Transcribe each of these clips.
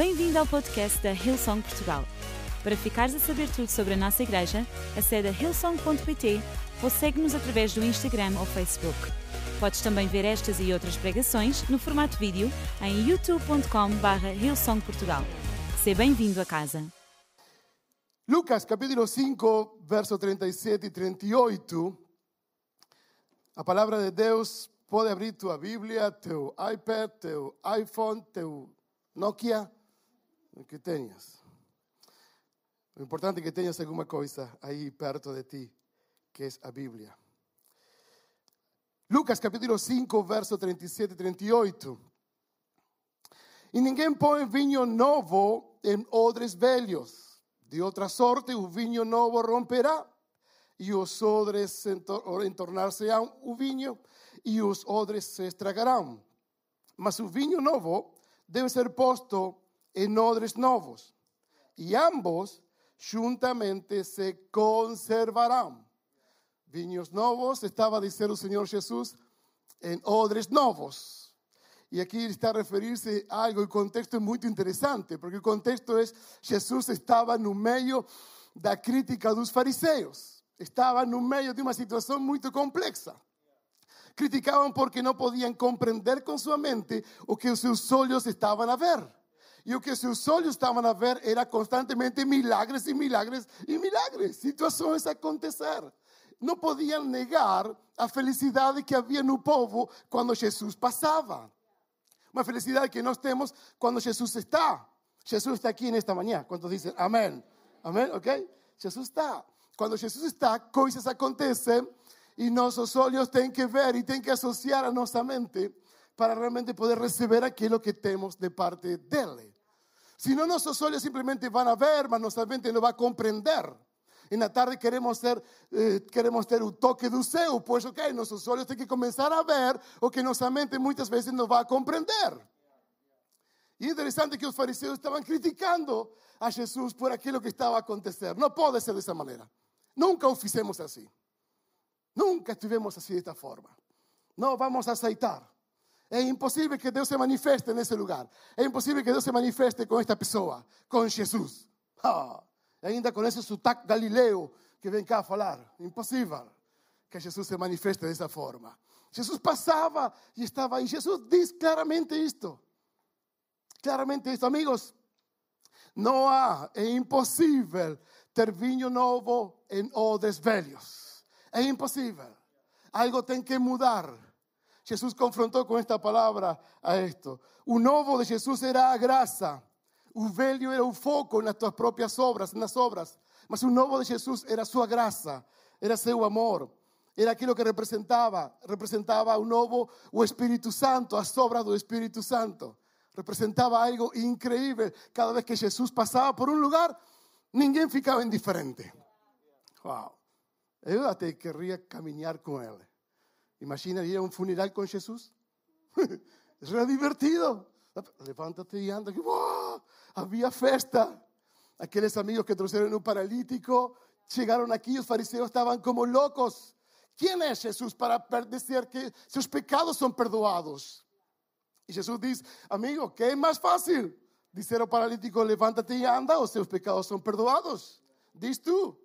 Bem-vindo ao podcast da Hillsong Portugal. Para ficares a saber tudo sobre a nossa igreja, acede a hillsong.pt ou segue-nos através do Instagram ou Facebook. Podes também ver estas e outras pregações no formato vídeo em youtube.com.br hillsongportugal. Seja bem-vindo a casa. Lucas capítulo 5, verso 37 y 38. A palavra de Deus pode abrir tua Bíblia, teu iPad, teu iPhone, teu Nokia, que tenhas. O importante é que tenhas alguma coisa aí perto de ti, que é a Bíblia. Lucas capítulo 5, verso 37 e 38. E ninguém põe vinho novo em odres velhos. De outra sorte, o vinho novo romperá, e os odres entornar-se-ão o vinho, e os odres se estragarão. Mas o vinho novo debe ser posto en odres novos, y ambos juntamente se conservarán. Viños novos, estaba a dizer o Senhor Jesus, en odres novos. E aqui está a referir-se a algo, o contexto é muito interessante, porque o contexto é Jesus estava no meio da crítica dos fariseus, estava no meio de uma situação muito complexa. Criticaban porque no podían comprender con su mente o que sus ojos estaban a ver. Y lo que sus ojos estaban a ver era constantemente milagres y milagres y milagres, situaciones a acontecer. No podían negar a felicidad que había en un povo cuando Jesús pasaba. Una felicidad que no tenemos cuando Jesús está. Jesús está aquí en esta mañana. ¿Cuántos dicen amén? Amén, ¿ok? Jesús está. Cuando Jesús está, cosas acontecen y nuestros ojos tienen que ver y tienen que asociar a nuestra mente para realmente poder recibir aquello que tenemos de parte de Él. Si no, nuestros ojos simplemente van a ver, mas nuestra mente no va a comprender. En la tarde queremos ser, eh, un toque de céu, pues ok, nuestros ojos tienen que comenzar a ver o que nuestra mente muchas veces no va a comprender. Y interesante que los fariseos estaban criticando a Jesús por aquello que estaba a acontecer. No puede ser de esa manera. Nunca lo hicimos así. Nunca estuvimos así de esta forma. No vamos a aceitar. Es imposible que Dios se manifieste en ese lugar. Es imposible que Dios se manifieste con esta persona, con Jesús. Ah, ainda con ese sotaque galileo que ven acá a falar. Imposible que Jesús se manifieste de esa forma. Jesús pasaba y estaba ahí. Jesús dice claramente esto. Claramente esto, amigos. No hay, es imposible ter vinho novo en odres velhos. Es imposible. Algo tiene que mudar. Jesús confrontó con esta palabra a esto. Un novo de Jesús era a graça. O era o foco nas tuas próprias obras, nas obras. Mas o novo de Jesús era sua graça, era seu amor. Era aquilo que representava, representava o novo, o Espírito Santo, as obras do Espírito Santo. Representava algo increíble. Cada vez que Jesús pasaba por un lugar, ninguém ficava indiferente. Wow. Eu até querría caminar con él. Imagina ir a un funeral con Jesús. Era divertido. Levántate y anda. ¡Wow! Había festa. Aquellos amigos que trajeron un paralítico llegaron aquí. Los fariseos estaban como locos. ¿Quién es Jesús para decir que sus pecados son perdoados? Y Jesús dice, amigo, ¿qué es más fácil? Dice al paralítico, levántate y anda o sus pecados son perdoados. Diz tú.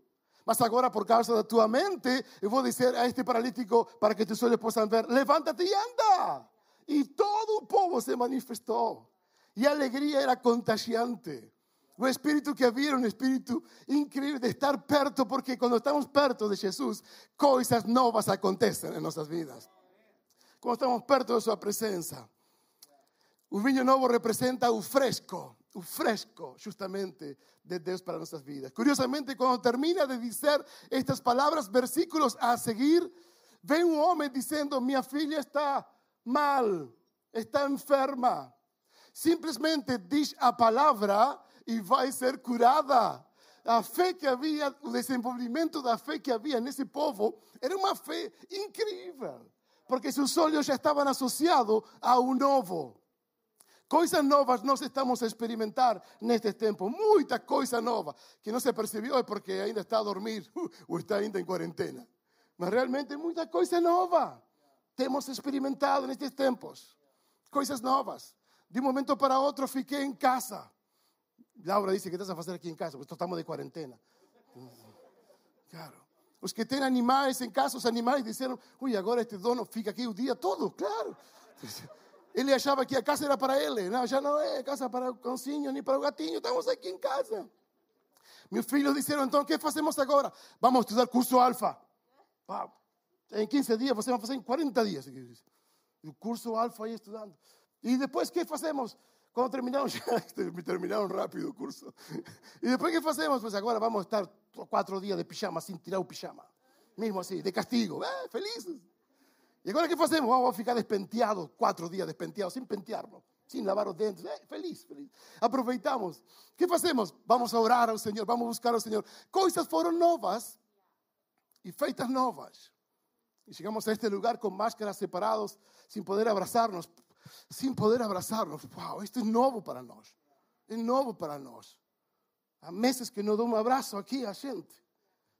Mas agora, por causa da tua mente, eu vou dizer a este paralítico para que teus olhos possam ver: levanta-te e anda. E todo o povo se manifestou. E a alegria era contagiante. O espírito que havia era um espírito incrível de estar perto, porque quando estamos perto de Jesus, coisas novas acontecem em nossas vidas. Quando estamos perto de Sua presença. O vinho novo representa o fresco, fresco justamente de Dios para nuestras vidas. Curiosamente, cuando termina de decir estas palabras, versículos a seguir, ve un hombre diciendo, mi filha está mal, está enferma. Simplesmente dice a palabra y va a ser curada. La fe que había, el desenvolvimiento de la fe que había en ese povo era una fe increíble, porque sus ojos ya estaban asociados a un novo. Coisas novas nós estamos a experimentar neste tempo. Muita coisa nova que não se percebeu é porque ainda está a dormir ou está ainda em quarentena. Mas realmente muita coisa nova temos experimentado nestes tempos. Coisas novas. De um momento para outro fiquei em casa. Laura dice, que estás a hacer aquí en casa? Pues estamos de cuarentena. Claro. Os que têm animais em casa, os animais disseram: Ui, agora este dono fica aqui o dia todo, claro. Ele achava que a casa era para ele. Não, já não é casa para o cãozinho nem para o gatinho, estamos aqui em casa. Meus filhos disseram: Então, o que fazemos agora? Vamos estudar curso alfa. Em 15 dias, você vai fazer em 40 dias. O curso alfa aí estudando. E depois, o que fazemos? Quando terminamos, terminaram rápido o curso. E depois, o que fazemos? Pois agora vamos estar quatro dias de pijama, sem tirar o pijama. Mesmo assim, de castigo. Eh, felizes. E agora o que fazemos? Vamos ficar despenteados, quatro dias despenteados, sem pentearnos, sem lavar os dentes. Eh, feliz, feliz. Aproveitamos. O que fazemos? Vamos a orar ao Senhor, vamos buscar ao Senhor. Coisas foram novas e feitas novas. E chegamos a este lugar com máscaras separados, sem poder abraçar-nos, sem poder abraçar-nos. Uau, isto é novo para nós. É novo para nós. Há meses que não dou um abraço aqui a gente.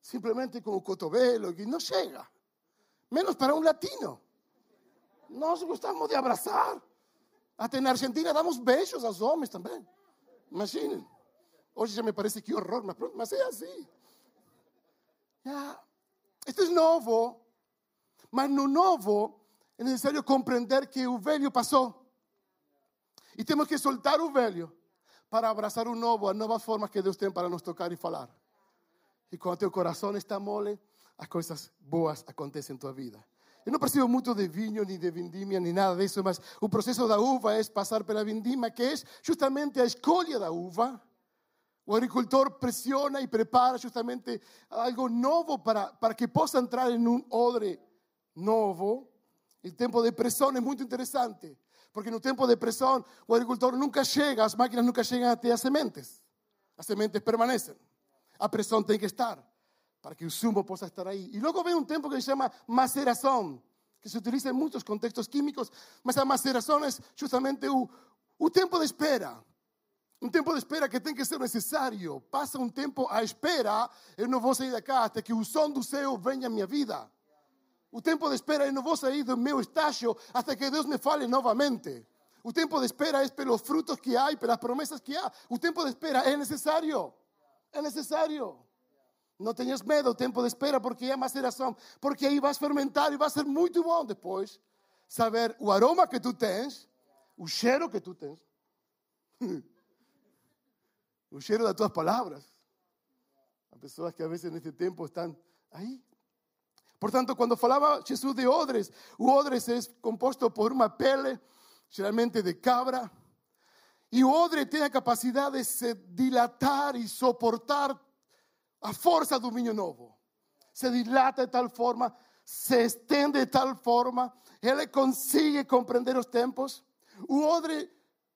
Simplesmente com o cotovelo, que não chega. Menos para um latino. Nós gostamos de abraçar. Até na Argentina damos beijos aos homens também. Imaginem. Hoje já me parece que horror, mas, mas é assim. Yeah. Isto é novo. Mas no novo é necessário compreender que o velho passou. E temos que soltar o velho para abraçar o novo, as novas formas que Deus tem para nos tocar e falar. E quando teu coração está mole, as coisas boas acontecem em tua vida. Eu não preciso muito de vinho, nem de vindimia, nem nada disso, mas o processo da uva é passar pela vindima, que é justamente a escolha da uva. O agricultor pressiona e prepara justamente algo novo para, para que possa entrar em um odre novo. O tempo de pressão é muito interessante, porque no tempo de pressão o agricultor nunca chega, as máquinas nunca chegam até as sementes. As sementes permanecem. A pressão tem que estar para que o sumo possa estar aí. E logo vem um tempo que se chama maceração, que se utiliza em muitos contextos químicos, mas a maceração é justamente o, o tempo de espera. Um tempo de espera que tem que ser necessário. Passa um tempo à espera, eu não vou sair da cá até que o som do céu venha à minha vida. O tempo de espera, eu não vou sair do meu estágio até que Deus me fale novamente. O tempo de espera é pelos frutos que há, pelas promessas que há. O tempo de espera é necessário. É necessário. Não tenhas medo do tempo de espera, porque é maceração. Porque aí vais fermentar e vai ser muito bom depois saber o aroma que tu tens, o cheiro que tu tens, o cheiro das tuas palavras. Há pessoas que a vezes neste tempo estão aí. Portanto, quando falava Jesus de odres, o odres é composto por uma pele, geralmente de cabra, e o odre tem a capacidade de se dilatar e suportar a força do vinho novo. Se dilata de tal forma, se estende de tal forma, ele consegue compreender os tempos. O odre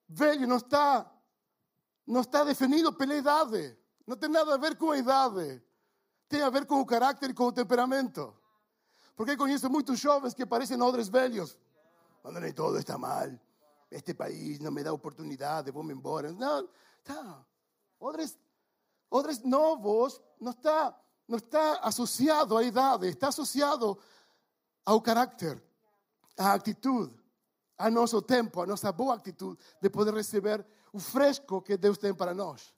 velho não está, não está definido pela idade. Não tem nada a ver com a idade. Tem a ver com o caráter e com o temperamento. Porque conheço muitos jovens que parecem odres velhos. Quando nem todo está mal. Este país não me dá oportunidade, vou-me embora. Não, tá. Odres odres novos não está, não está associado à idade, está associado ao carácter, à atitude, ao nosso tempo, à nossa boa atitude de poder receber o fresco que Deus tem para nós.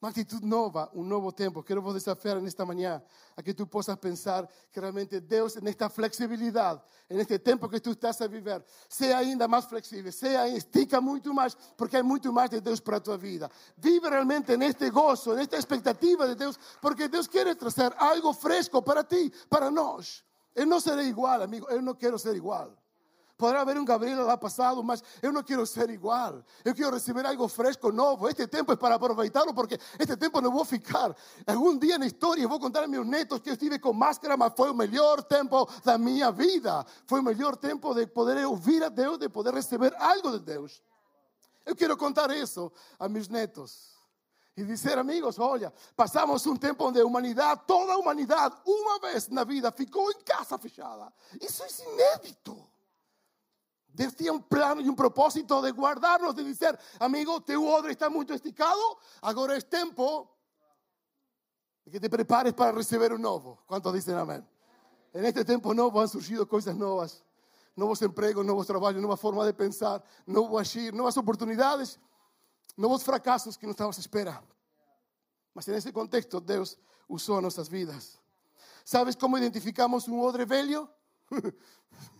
Uma atitude nova, um novo tempo. Quero vos desafiar nesta manhã a que tu possas pensar que realmente Deus, nesta flexibilidade, neste tempo que tu estás a viver, seja ainda mais flexível, seja, estica muito mais, porque há muito mais de Deus para a tua vida. Vive realmente neste gozo, nesta expectativa de Deus, porque Deus quer trazer algo fresco para ti, para nós. Eu não serei igual, amigo, eu não quero ser igual. Poderá haber um Gabriel lá passado, mas eu não quero ser igual. Eu quero receber algo fresco, novo. Este tempo é para aproveitá-lo, porque este tempo não vou ficar. Algum dia na história vou contar a meus netos que eu estive com máscara, mas foi o melhor tempo da minha vida. Foi o melhor tempo de poder ouvir a Deus, de poder receber algo de Deus. Eu quero contar isso a meus netos. E dizer, amigos, olha, passamos um tempo onde a humanidade, toda a humanidade, uma vez na vida, ficou em casa fechada. Isso é inédito. Deus tinha um plano e um propósito de guardarnos, de dizer, amigo, teu odre está muito esticado, agora é tempo de que te prepares para receber um novo. Quantos dizem amém? En este tempo novo han surgido coisas novas, novos empregos, novos trabalhos, nova forma de pensar, novo agir, novas oportunidades. nuevos fracasos que nos estábamos espera. Mas en ese contexto, Dios usó nuestras vidas. ¿Sabes cómo identificamos un odre velho?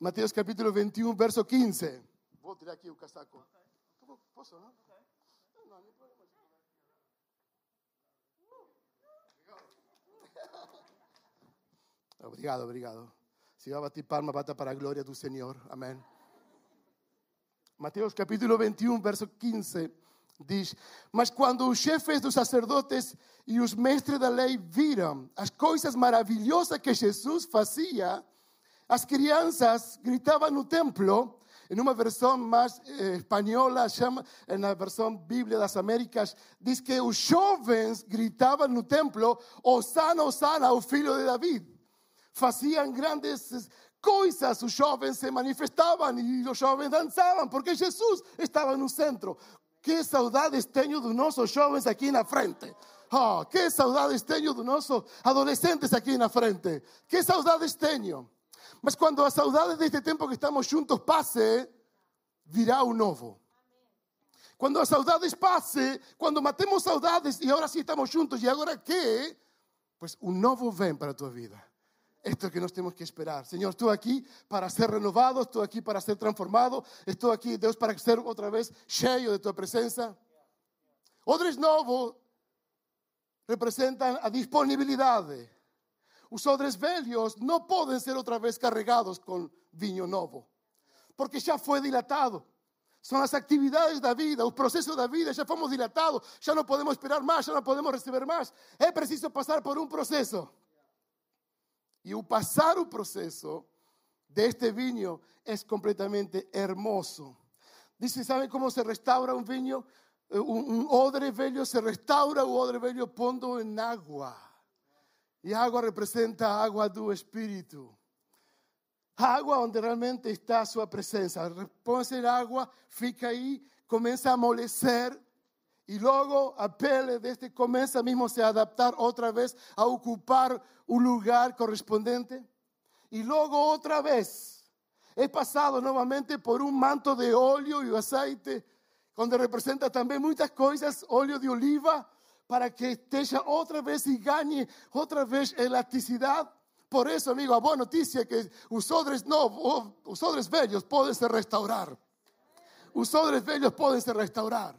Mateos capítulo 21, verso 15. Voy a tirar aquí un casaco. ¿Posso, no? Obrigado, obrigado. Si va a batir palma, bata para la gloria de tu Señor. Amén. Mateus capítulo 21, verso 15, diz: Mas quando os chefes dos sacerdotes e os mestres da lei viram as coisas maravilhosas que Jesus fazia, as crianças gritavam no templo. Em uma versão mais eh, espanhola, chama, na versão Bíblia das Américas, diz que os jovens gritavam no templo: Osana, Osana, o filho de David. Faziam grandes coisas, os jovens se manifestavam e os jovens dançavam, porque Jesus estava no centro. Que saudades tenho dos nossos jovens aqui na frente. Oh, que saudades tenho dos nossos adolescentes aqui na frente. Que saudades tenho. Mas quando a saudade deste tempo que estamos juntos passe, virá o novo. Quando as saudades passe, quando matemos saudades e agora sim estamos juntos, e agora que? Pues um novo vem para a tua vida. Esto es que nos tenemos que esperar. Señor, estoy aquí para ser renovado, estoy aquí para ser transformado, estoy aquí, Dios, para ser otra vez cheio de tu presencia. Odres novos representan a disponibilidad. Los odres velhos no pueden ser otra vez cargados con vino nuevo, porque ya fue dilatado. Son las actividades de la vida, los procesos de la vida, ya fuimos dilatados, ya no podemos esperar más, ya no podemos recibir más. Es preciso pasar por un proceso. Y o pasar o proceso de este vinho es completamente hermoso. Dice, ¿saben cómo se restaura un viño? Eh, un, odre velho se restaura o odre velho pondo en agua. Y agua representa agua do Espíritu. Agua donde realmente está su presencia. Põe el agua, fica ahí, comienza a amolecer y luego a pele de este comienza mismo a adaptar otra vez a ocupar un lugar correspondiente. Y luego otra vez he pasado nuevamente por un manto de óleo y aceite, donde representa también muchas cosas, óleo de oliva, para que esté otra vez y gane otra vez elasticidad. Por eso, amigo, a buena noticia que los odres no, los odres bellos pueden ser restaurar. Los odres bellos pueden ser restaurar.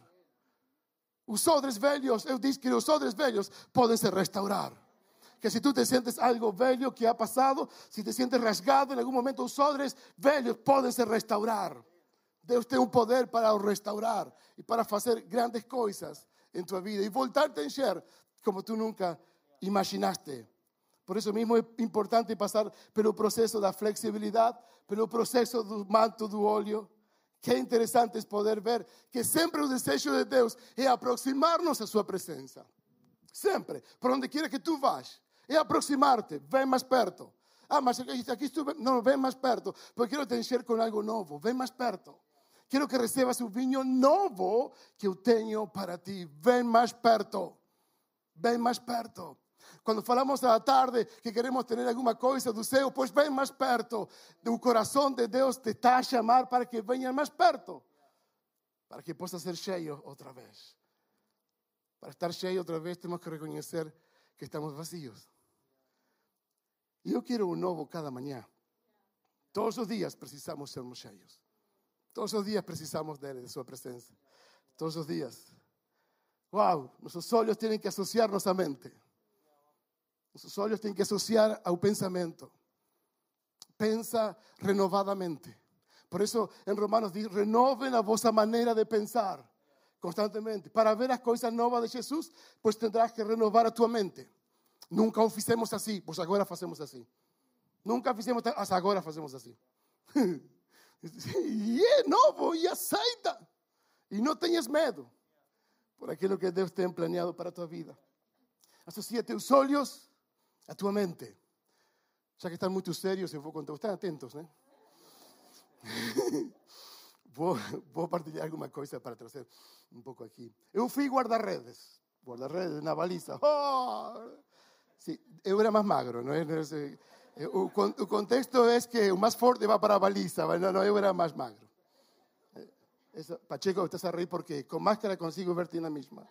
Os odres velhos, eu disse que os odres velhos podem se restaurar. Que se tu te sientes algo velho que ha passado, se te sientes rasgado em algum momento, os odres velhos podem se restaurar. Deus tem um poder para restaurar e para fazer grandes coisas em tua vida e voltar-te a encher como tu nunca imaginaste. Por isso mesmo é importante passar pelo processo da flexibilidade, pelo processo do manto do óleo Qué interesante es poder ver que siempre el deseo de Dios es aproximarnos a su presencia. Siempre, por donde quiera que tú vas, es aproximarte, ven más perto. Ah, mas aquí estuve, no, ven más perto, porque quiero te encher con algo nuevo, ven más perto. Quiero que recibas un vino nuevo que yo tengo para ti. Ven más perto, ven más perto. Quando falamos à tarde que queremos ter alguma coisa do céu, pois vem mais perto. O coração de Deus te está a chamar para que venha mais perto. Para que possa ser cheio outra vez. Para estar cheio outra vez, temos que reconhecer que estamos vazios. E eu quero um novo cada manhã. Todos os dias precisamos sermos cheios. Todos os dias precisamos dele, de sua presença. Todos os dias. Uau, nossos olhos têm que associar nossa mente. Nossos olhos têm que associar ao pensamento. Pensa renovadamente. Por isso, em Romanos diz: renovem a vossa maneira de pensar constantemente. Para ver as coisas novas de Jesus, pues tendrás que renovar a mente. Nunca o fizemos assim, pois agora fazemos assim. Nunca fizemos, agora fazemos assim. e novo, e aceita. E não tenhas medo por aquilo que Deus tem planeado para a tua vida. Associa teus olhos a tua mente. Já que estão muito sérios, eu vou contar. Estão atentos, né? vou, vou partilhar alguma coisa para trazer um pouco aqui. Eu fui guarda-redes. Guarda-redes na baliza. Oh! Sim, eu era mais magro, não é? O, o contexto é que o mais forte vai para a baliza, não, eu era mais magro. Eso, Pacheco, estás a reír porque con máscara consigo verte en la misma.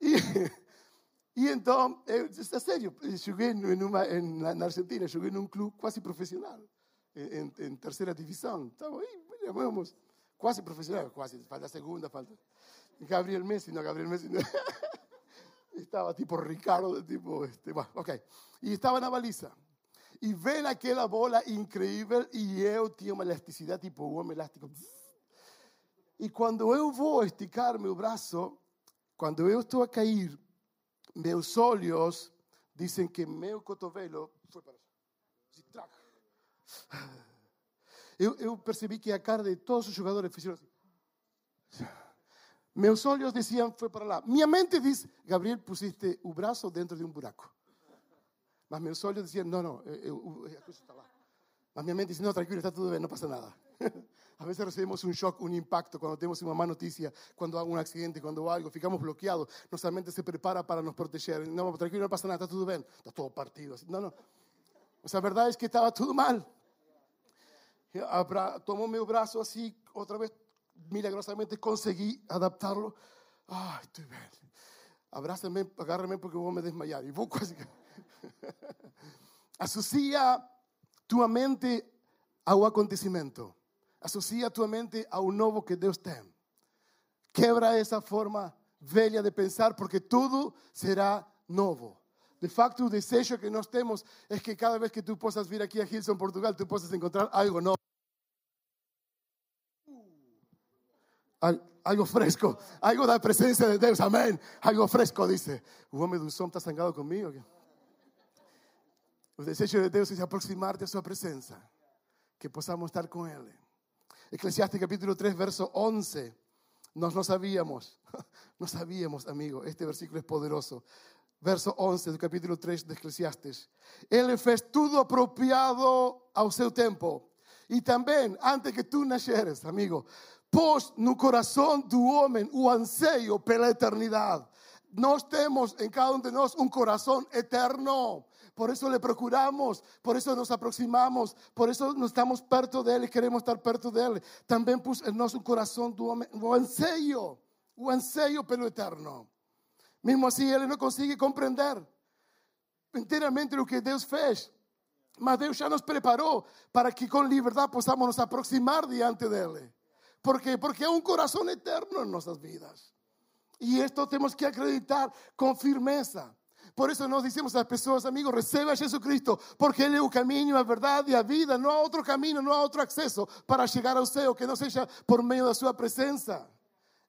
Y, y entonces, é sério, joguei numa, em, na Argentina, joguei num clube quase profissional, em, em terceira divisão. Estava aí, vamos, quase profissional, quase, falta segunda, falta. Gabriel Messi, no, Gabriel Messi. No. estaba tipo Ricardo, tipo, este, bueno, ok. E estava na baliza. E ven aquela bola incrível e eu tinha uma elasticidade tipo homem elástico. E quando eu vou esticar meu braço, quando eu estou a cair, meus olhos dizem que meu cotovelo foi para. Eu, eu percebi que a cara de todos os jogadores fizeram assim. Meus olhos diziam, foi para lá. Minha mente diz, Gabriel, pusiste o braço dentro de um buraco. Mas meus olhos diziam, não, não, eu, a coisa está lá. Mas minha mente diz, não, tranquilo, está tudo bem, não passa nada. A veces recibimos un shock, un impacto cuando tenemos una mala noticia, cuando hay un accidente, cuando algo, ficamos bloqueados. Nuestra mente se prepara para nos proteger. No, tranquilo, no pasa nada, está todo bien. Está todo partido. No, no. O sea, la verdad es que estaba todo mal. Tomó mi brazo así, otra vez, milagrosamente conseguí adaptarlo. Ay, estoy bien. Abrázame, agárrame porque voy a desmayar. Y vos Asocia tu mente a un acontecimiento. Associa tua mente ao novo que Deus tem. Quebra essa forma velha de pensar, porque tudo será novo. De facto, o desejo que nós temos é que cada vez que tu possas vir aqui a Hilson, Portugal, tu possas encontrar algo novo. Algo fresco, algo da presença de Deus, amém. Algo fresco, dice. O homem do som está zangado comigo. O desejo de Deus é se aproximar de Sua presença, que possamos estar com Ele. Eclesiastes capítulo 3, verso 11. Nos no sabíamos, no sabíamos, amigo, este versículo es poderoso. Verso 11 del capítulo 3 de Eclesiastes. Ele fez tudo apropiado ao seu tempo. E também, antes que tu nasceres, amigo, pôs no coração do homem o anseio pela eternidade. Nós temos em cada um de nós um coração eterno. Por eso le procuramos, por eso nos aproximamos, por eso nos estamos perto de Él y queremos estar perto de Él. También puso en nuestro corazón un anseio, un anseio pelo eterno. Mesmo assim, ele não consegue compreender inteiramente o que Deus fez. Mas Deus já nos preparou para que com liberdade possamos nos aproximar diante dele. ¿Por quê? Porque é um coração eterno em nossas vidas. E isto temos que acreditar com firmeza. Por eso nos decimos a las personas, amigos, recibe a Jesucristo, porque Él es el camino, la verdad y la vida. No hay otro camino, no hay otro acceso para llegar al cielo que no sea por medio de su presencia.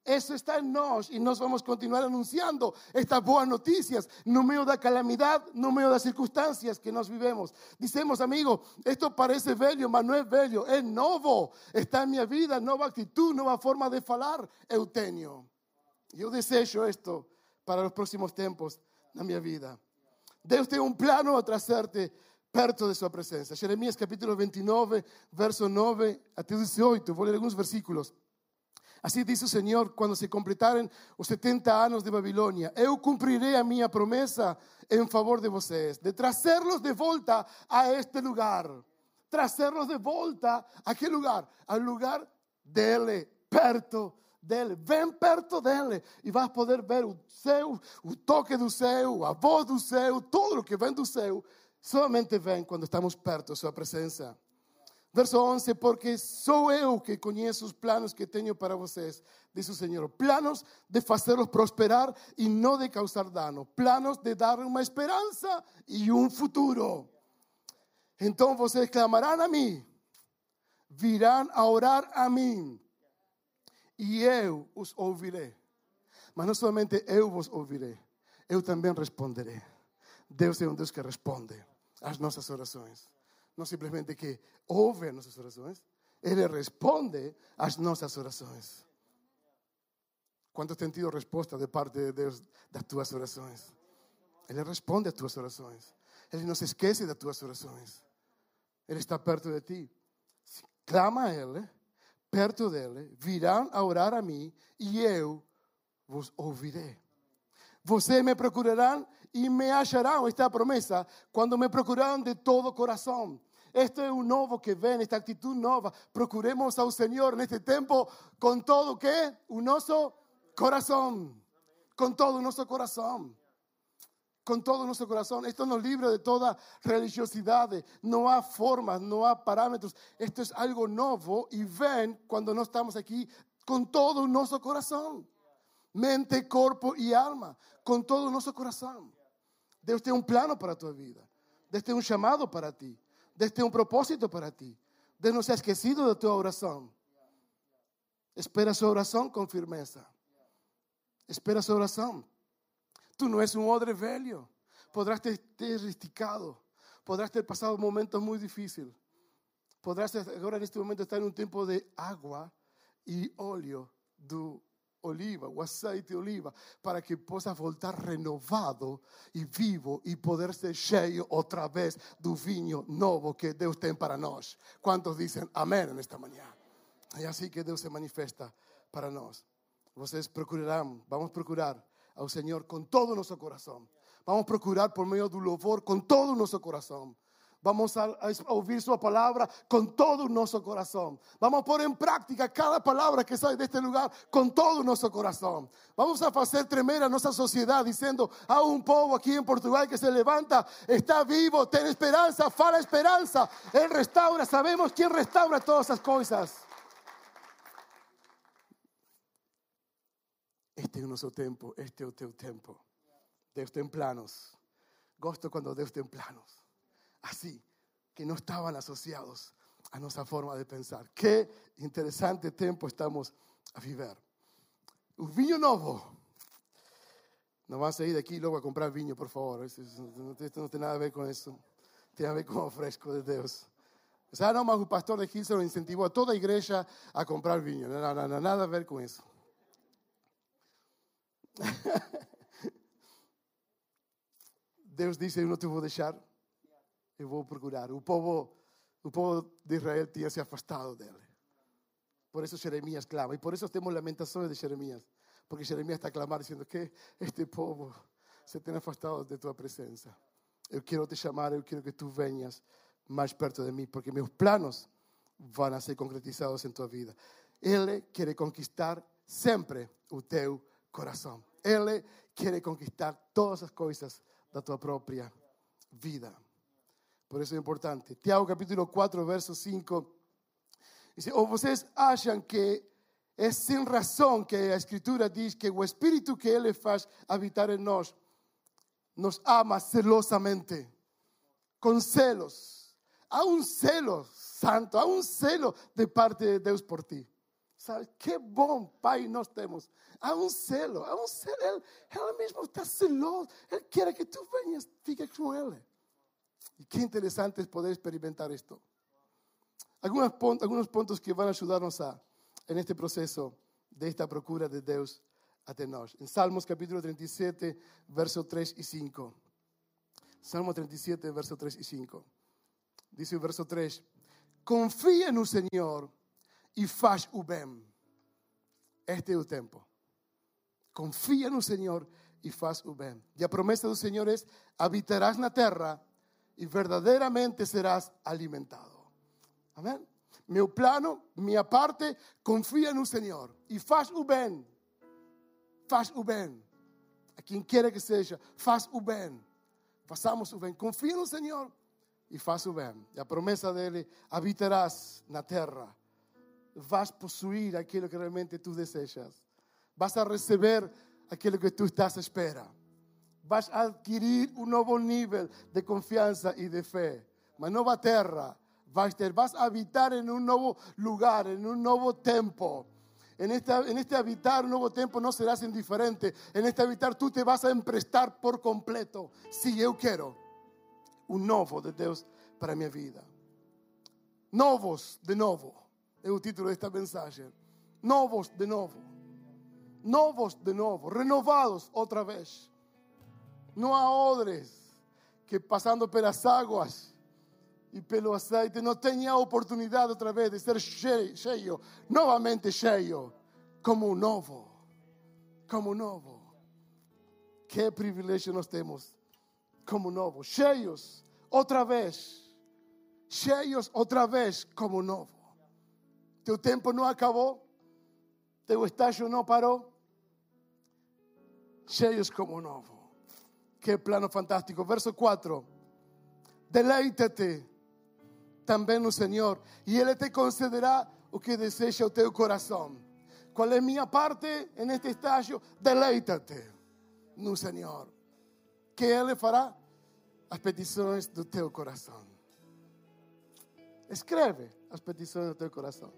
Eso está en nos y nos vamos a continuar anunciando estas buenas noticias no medio de la calamidad, no medio de las circunstancias que nos vivimos. Dicemos, amigo, esto parece bello, pero no es bello, es nuevo. Está en mi vida, nueva actitud, nueva forma de hablar, Eutenio. Yo deseo esto para los próximos tiempos na minha vida. Deus tem um plano a trazer-te perto de sua presença. Jeremias capítulo 29, verso 9 até 18. Vou ler alguns versículos. Assim diz o Senhor: quando se completarem os 70 anos de Babilônia, eu cumprirei a minha promessa em favor de vocês, de trazê-los de volta a este lugar. Trazê-los de volta a que lugar? Ao lugar dele, perto dele, vem perto dele e vais poder ver o céu, o toque do céu, a voz do céu, tudo o que vem do céu, somente vem quando estamos perto da sua presença. Verso 11, porque sou eu que conheço os planos que tenho para vocês, diz o Senhor. Planos de fazê-los prosperar e não de causar dano. Planos de dar uma esperança e um futuro. Então vocês clamarão a mim, virão a orar a mim e eu os ouvirei. Mas não somente eu vos ouvirei, eu também responderei. Deus é um Deus que responde às nossas orações. Não simplesmente que ouve as nossas orações, Ele responde às nossas orações. Quantos têm tido resposta de parte de Deus das tuas orações? Ele responde às tuas orações. Ele não se esquece das tuas orações. Ele está perto de ti. Clama a Ele perto dele, virão a orar a mim e eu vos ouvirei. Vocês me procurarão e me acharão, esta é a promessa, quando me procurarão de todo coração. Esto es un nuevo que ven, esta actitud nueva. Procuremos al Señor en este tiempo con todo que un oso corazón. Con todo nuestro corazón con todo nuestro corazón. Esto nos libra de toda religiosidad. No hay formas, no hay parámetros. Esto es algo nuevo y ven cuando no estamos aquí con todo nuestro corazón. Mente, cuerpo y alma. Con todo nuestro corazón. Dios tiene un plano para tu vida. Dios tiene un llamado para ti. Dios tiene un propósito para ti. Dios no se ha esquecido de tu oración. Espera su oración con firmeza. Espera su oración. Tú no eres un odre velho. Podrás ter risticado. Podrás ter pasado momentos muy difíciles. Podrás ahora en este momento estar en un tiempo de agua y óleo de oliva o aceite de oliva para que puedas voltar renovado y vivo y poder ser cheio otra vez do vinho novo que Deus tem para nós. ¿Cuántos dicen amén en esta mañana? Y así que Dios se manifiesta para nós. Vocês procurarán, vamos a procurar al Señor con todo nuestro corazón. Vamos a procurar por medio del louvor con todo nuestro corazón. Vamos a, oír su palabra con todo nuestro corazón. Vamos a poner en práctica cada palabra que sale de este lugar con todo nuestro corazón. Vamos a hacer tremenda nuestra sociedad diciendo a un pueblo aquí en Portugal que se levanta, está vivo, tiene esperanza, fala esperanza. Él restaura, sabemos quién restaura todas esas cosas. Este es nuestro tiempo, este es tu tiempo. Deus tem planos. Gosto cuando Deus tem planos. Así, que no estaban asociados a nuestra forma de pensar. Qué interesante tiempo estamos a vivir. Un viño nuevo. No vas a ir de aquí luego a comprar viño, por favor. Esto no tiene nada a ver con eso. Tiene a ver con fresco de Dios. O sea, no más un pastor de Gilson incentivó a toda iglesia a comprar viño. No, no, no, nada a ver con eso. Deus disse: Eu não te vou deixar, eu vou procurar. O povo, o povo de Israel tinha se afastado dele. Por isso Jeremias clama. E por isso temos lamentações de Jeremias. Porque Jeremias está a clamar dizendo que este povo se tem afastado de tua presença. Eu quero te chamar, eu quero que tu venhas mais perto de mim, porque meus planos vão a ser concretizados em tua vida. Ele quer conquistar sempre o teu corazón. Él quiere conquistar todas las cosas de tu propia vida. Por eso es importante. Tiago capítulo 4, verso 5. Dice, o ustedes acham que es sin razón que la escritura dice que el espíritu que Él faz habitar en nos, nos ama celosamente, con celos. A un celo santo, a un celo de parte de Dios por ti. ¿Sabes? Qué bom Pai nós temos. Há um selo, há um selo. Ele, ele está celoso. Ele quer que tu venhas, fique com Ele. E que interessante é poder experimentar isto. Alguns pontos, alguns pontos que vão ajudar-nos a, en este processo desta procura de Deus até nós. Em Salmos capítulo 37, verso 3 e 5. Salmo 37, verso 3 e 5. Diz o verso 3: Confia no Senhor e faz o. Este é o tempo. Confia no Senhor e faz o bem. E a promessa do Senhor é: habitarás na terra e verdadeiramente serás alimentado. Amém? Meu plano, minha parte, confia no Senhor e faz o bem. Faz o bem. A quem quer que seja, faz o bem. Façamos o bem. Confia no Senhor e faz o bem. E a promessa dele: habitarás na terra vas a possuir aquilo que realmente tú deseas. Vas a recibir aquilo que tú estás a espera. Vas a adquirir un nuevo nivel de confianza y de fe. Una nueva tierra. Vas a, habitar en un nuevo lugar, en un nuevo tiempo. En este, en este habitar un nuevo tiempo no serás indiferente. En este habitar tú te vas a emprestar por completo. Si yo quiero un nuevo de Dios para mi vida. Novos de nuevo es el título de esta mensaje. Novos de nuevo. Novos de nuevo. Renovados otra vez. No a odres que pasando por las aguas y pelo aceite no tenía oportunidad otra vez de ser cheio, nuevamente cheio, como un nuevo. Como un nuevo. Qué privilegio nos tenemos como nuevo. Cheios, otra vez. cheios outra vez como novo. Teu tempo não acabou, teu estágio não parou, cheios como novo. Que plano fantástico. Verso 4. Deleita-te também no Senhor, e Ele te concederá o que deseja o teu coração. Qual é minha parte neste estágio? Deleita-te no Senhor, que Ele fará as petições do teu coração. Escreve as petições do teu coração.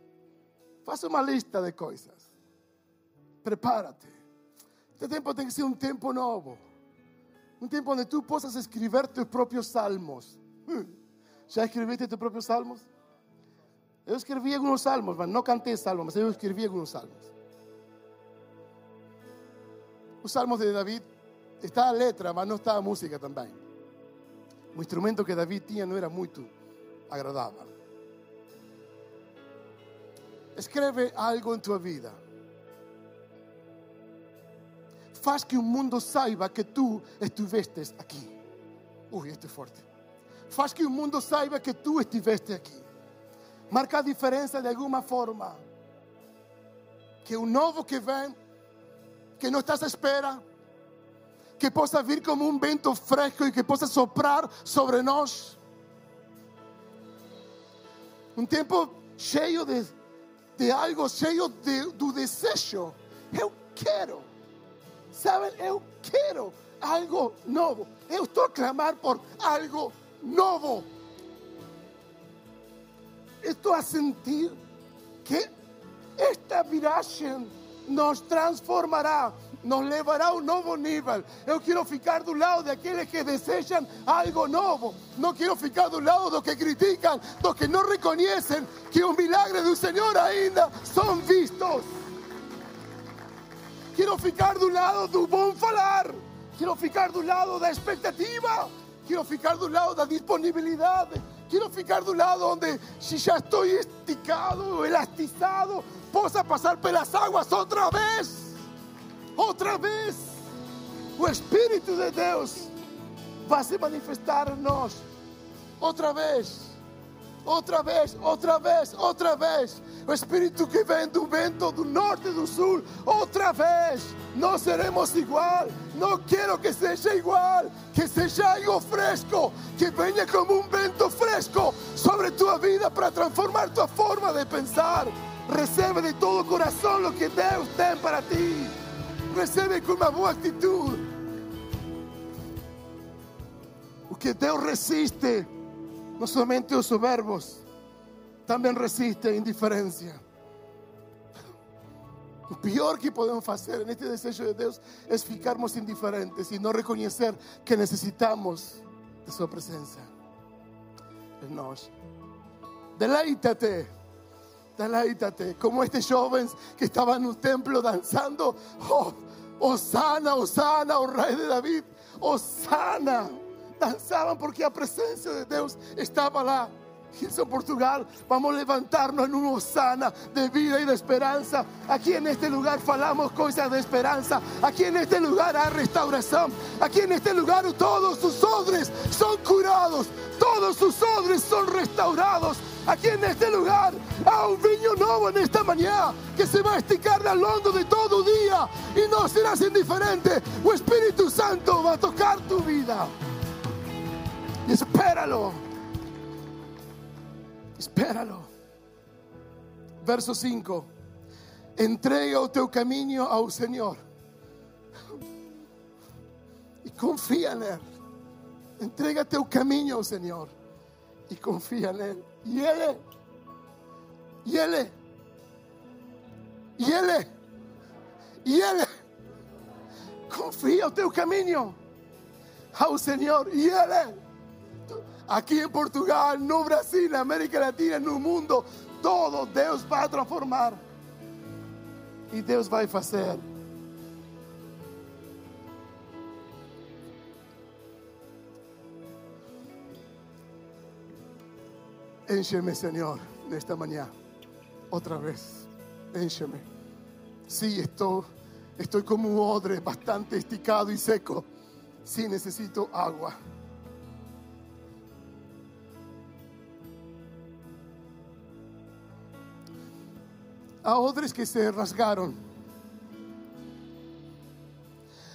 Faça uma lista de coisas. Prepara-te. Este tempo tem que ser um tempo novo. Um tempo onde tu possas escrever teus próprios salmos. Já escreviste teus próprios salmos? Eu escrevi alguns salmos, mas não cantei salmos, mas eu escrevi alguns salmos. Os salmos de David, está a letra, mas não está a música também. O instrumento que David tinha não era muito agradável. Escreve algo em tua vida. Faz que o mundo saiba que tu estiveste aqui. Ui, este é forte. Faz que o mundo saiba que tu estiveste aqui. Marca a diferença de alguma forma. Que o novo que vem, que não estás à espera, que possa vir como um vento fresco e que possa soprar sobre nós. Um tempo cheio de, de algo, cheio de, do desejo. Eu quero. Sabem, eu quero algo novo. Eu estou a clamar por algo novo. Estou a sentir que esta viragem nos transformará, nos levará a um novo nível. Eu quero ficar do lado daqueles que desejam algo novo. Não quero ficar do lado dos que criticam, dos que não reconhecem que os milagres do Senhor ainda são vistos. Quero ficar do lado do bom falar. Quero ficar do lado da expectativa. Quero ficar do lado da disponibilidade. Quero ficar do lado onde, se já estou esticado, elastizado, possa passar pelas águas outra vez. Outra vez. O Espírito de Deus vai se manifestar em nós. Outra vez. Outra vez, outra vez, outra vez. O Espírito que vem do vento do norte e do sul. Outra vez. Não seremos igual. Não quero que seja igual. Que seja algo fresco. Que venha como um vento fresco sobre tua vida para transformar tua forma de pensar. Recebe de todo coração o que Deus tem para ti. Recebe com uma boa atitude. O que Deus resiste no solamente os soberbos, também resiste a indiferença. O pior que podemos fazer neste desejo de Deus é ficarmos indiferentes e não reconhecer que necessitamos de Sua presença em nós. Deleítate, deleítate, como estes jovens que estavam no templo dançando. Oh, Osana, Osana, o Rei de David, Osana. Danzaban porque la presencia de Dios estaba lá. en Portugal, vamos a levantarnos en una osana de vida y de esperanza. Aquí en este lugar falamos cosas de esperanza. Aquí en este lugar hay restauración. Aquí en este lugar todos sus odres son curados. Todos sus odres son restaurados. Aquí en este lugar hay un viño nuevo en esta mañana que se va a esticar a lo largo de todo día y no serás indiferente. O Espíritu Santo va a tocar tu vida. Espéralo. Espéralo. Verso 5. Entrega o teu caminho ao Senhor. E confia nele. Entrega teu caminho ao Senhor. E confia nele. E Ele. E Ele. E Ele. E Ele. Confia o teu caminho ao Senhor. E Ele aquí en Portugal, no Brasil, América Latina, en el mundo, todo Dios va a transformar. Y Dios va a hacer. Éncheme, Señor, esta mañana. Otra vez. Éncheme. Sí, estoy, estoy como un odre bastante esticado y seco. Sí, necesito agua. A odres que se rasgaron,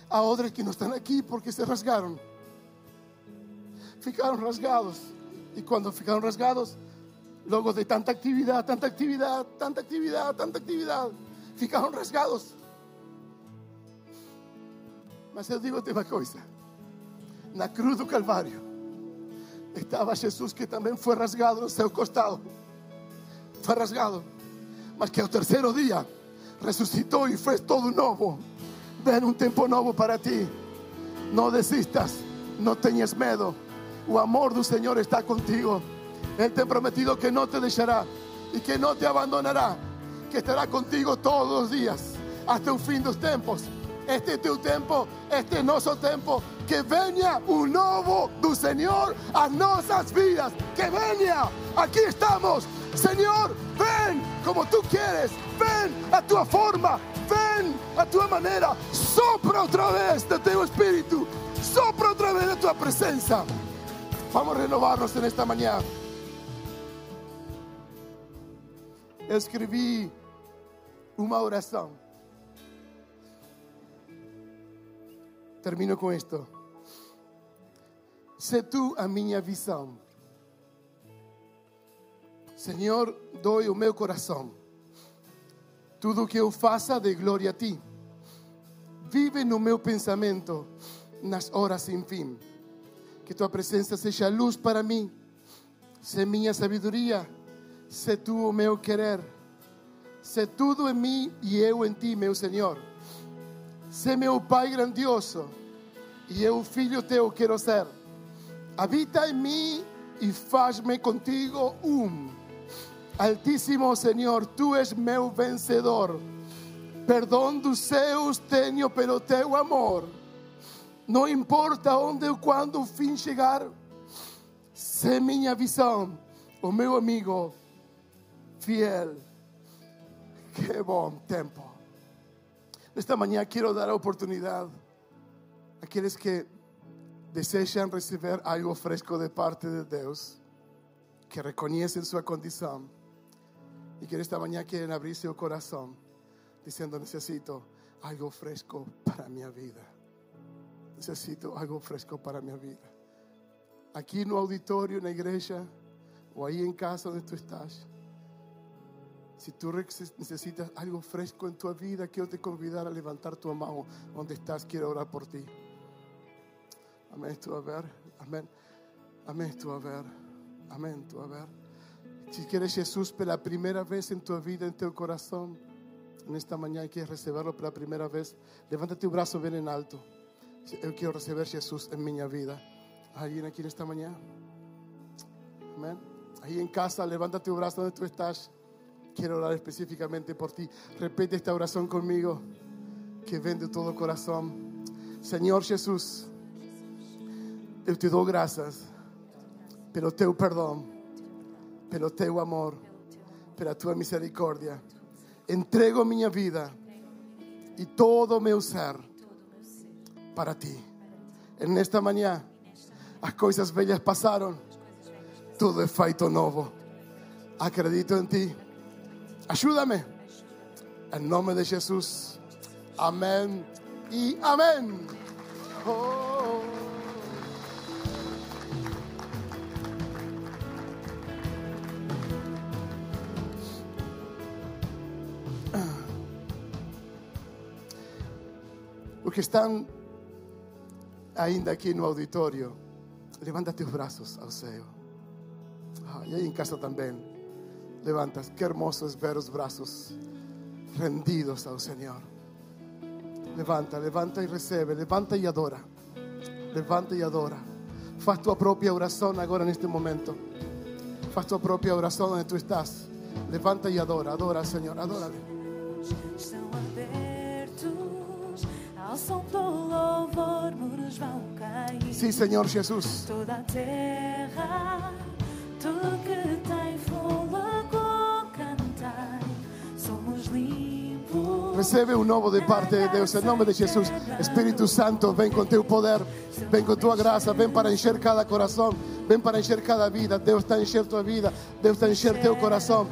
a odres que no están aquí porque se rasgaron. Ficaron rasgados. Y cuando ficaron rasgados, luego de tanta actividad, tanta actividad, tanta actividad, tanta actividad, ficaron rasgados. Mas eu digo-te uma coisa: na cruz do Calvário estava Jesus que também foi rasgado no seu costado. Foi rasgado, que ao terceiro dia ressuscitou e fez todo novo. Ven um tempo novo para ti. Não desistas, não tenhas medo. O amor do Senhor está contigo. Ele te prometido que não te deixará e que não te abandonará, que estará contigo todos os dias, até o fim dos tempos. Este é teu tempo, este é nosso tempo. Que venha o novo do Senhor a nossas vidas. Que venha, aqui estamos. Senhor, ven como tu quieres. Ven a tua forma, ven a tua maneira. Sopra outra vez do teu espírito. Sopra outra vez da tua presença. Vamos renovar-nos nesta manhã. Eu escrevi uma oração. Termino com isto. Sé tu a minha visão. Senhor, doe o meu coração. Tudo que eu faça de glória a ti. Vive no meu pensamento nas horas sem fim. Que tua presença seja luz para mim. Sé minha sabedoria. Sé tu o meu querer. Sé tudo em mim e eu em ti, meu Senhor. Sé meu Pai grandioso e eu, filho teu, quero ser. Habita em mim e faz-me contigo um. Altíssimo Senhor, tu és meu vencedor. Perdão dos seus tenho pelo teu amor. Não importa onde ou quando o fim chegar, sé minha visão, o meu amigo fiel. Que bom tempo. Esta manhã quero dar a oportunidade a aqueles que desejam receber algo fresco de parte de Deus, que reconhecem sua condição e que esta manhã querem abrir seu coração, dizendo: Necessito algo fresco para minha vida. Necessito algo fresco para minha vida. Aqui no auditório, na igreja, ou aí em casa onde tu estás. Si tú necesitas algo fresco en tu vida, quiero te convidar a levantar tu mano donde estás. Quiero orar por ti. Amén, tú a ver. Amén. Amén, tú a ver. Amén, tú a ver. Si quieres Jesús por la primera vez en tu vida, en tu corazón, en esta mañana quieres recibirlo por la primera vez, levanta tu brazo bien en alto. Yo quiero recibir Jesús en mi vida. ¿Alguien aquí en esta mañana? Amén. Ahí en casa, levanta tu brazo donde tú estás. Quiero orar específicamente por ti. Repite esta oración conmigo, que ven de todo corazón. Señor Jesús, eu te dou graças pelo teu perdão, pelo teu amor, pela tua misericórdia. Entrego minha vida e todo meu ser para ti. Nesta manhã, as coisas velhas passaram, tudo é feito novo. Acredito em ti. Ayúdame. En nombre de Jesús. Amén y amén. Oh. Los que están ainda aqui no auditório, levanta teus braços ao céu. Ah, e aí em casa também. Levantas, qué hermoso es ver los brazos rendidos al Señor. Levanta, levanta y recibe, levanta y adora. Levanta y adora. Faz tu propia oración ahora en este momento. Faz tu propia oración donde tú estás. Levanta y adora, adora. Estão abertos ao som do louvor, muros vão cair. Sí, Señor Jesús. Toda a terra, tudo que tem fôlego, cantai. Somos limpos. Recebe um novo de parte de Deus, em nome de Jesus. Espírito Santo, vem com teu poder, vem com tua graça, vem para encher cada coração, vem para encher cada vida. Deus está a encher tua vida, Deus está a encher teu coração.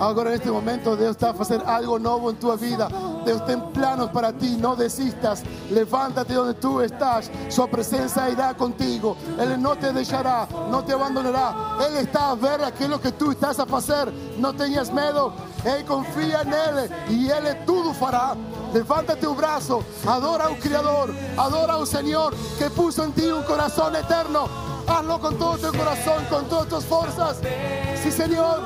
Agora, neste momento, Deus está a fazer algo novo em tua vida. Deus tem planos para ti, não desistas. Levántate onde tu estás, Sua presença irá contigo. Ele não te deixará, não te abandonará. Ele está a ver aquilo que tu estás a fazer. Não tenhas medo, Ei, confia nele e ele tudo fará. Levanta teu braço, adora ao Criador, adora ao Senhor que puso em ti um coração eterno. Hazlo com todo teu coração, com todas tuas forças. Sim, Senhor.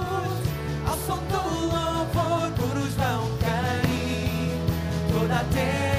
Toda a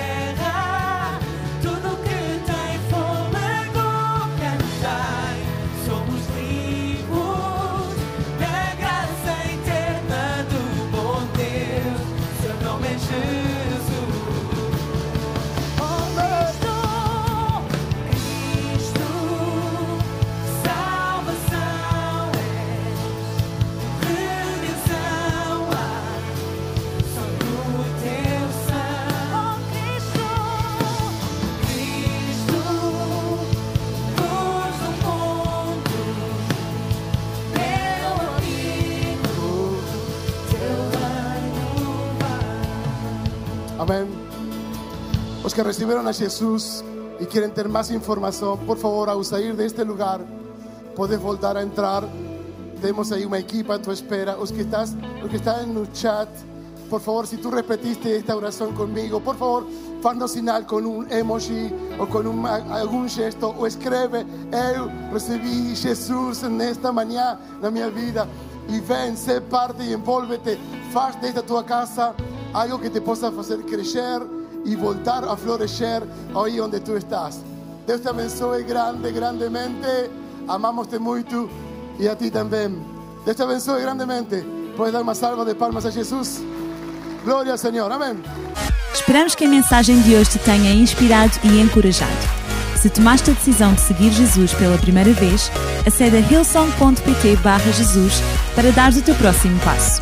Amén. Los que recibieron a Jesús y quieren tener más información, por favor, al salir de este lugar, puedes volver a entrar. Tenemos ahí una equipa a tu espera. Los que, estás, los que están en el chat, por favor, si tú repetiste esta oración conmigo, por favor, faz sinal con un emoji o con un, algún gesto o escribe, eu recibí Jesús en esta mañana en mi vida y ven, sé parte y envuélvete, faz desde tu casa algo que te possa fazer crescer e voltar a florescer aí onde tu estás. Deus te abençoe grande, grandemente. Amamos-te muito e a ti também. Deus te abençoe grandemente. Puedes dar uma salva de palmas a Jesus? Glória ao Senhor. Amém. Esperamos que a mensagem de hoje te tenha inspirado e encorajado. Se tomaste a decisão de seguir Jesus pela primeira vez, acede a hillsong.pt barra Jesus para dar o teu próximo passo.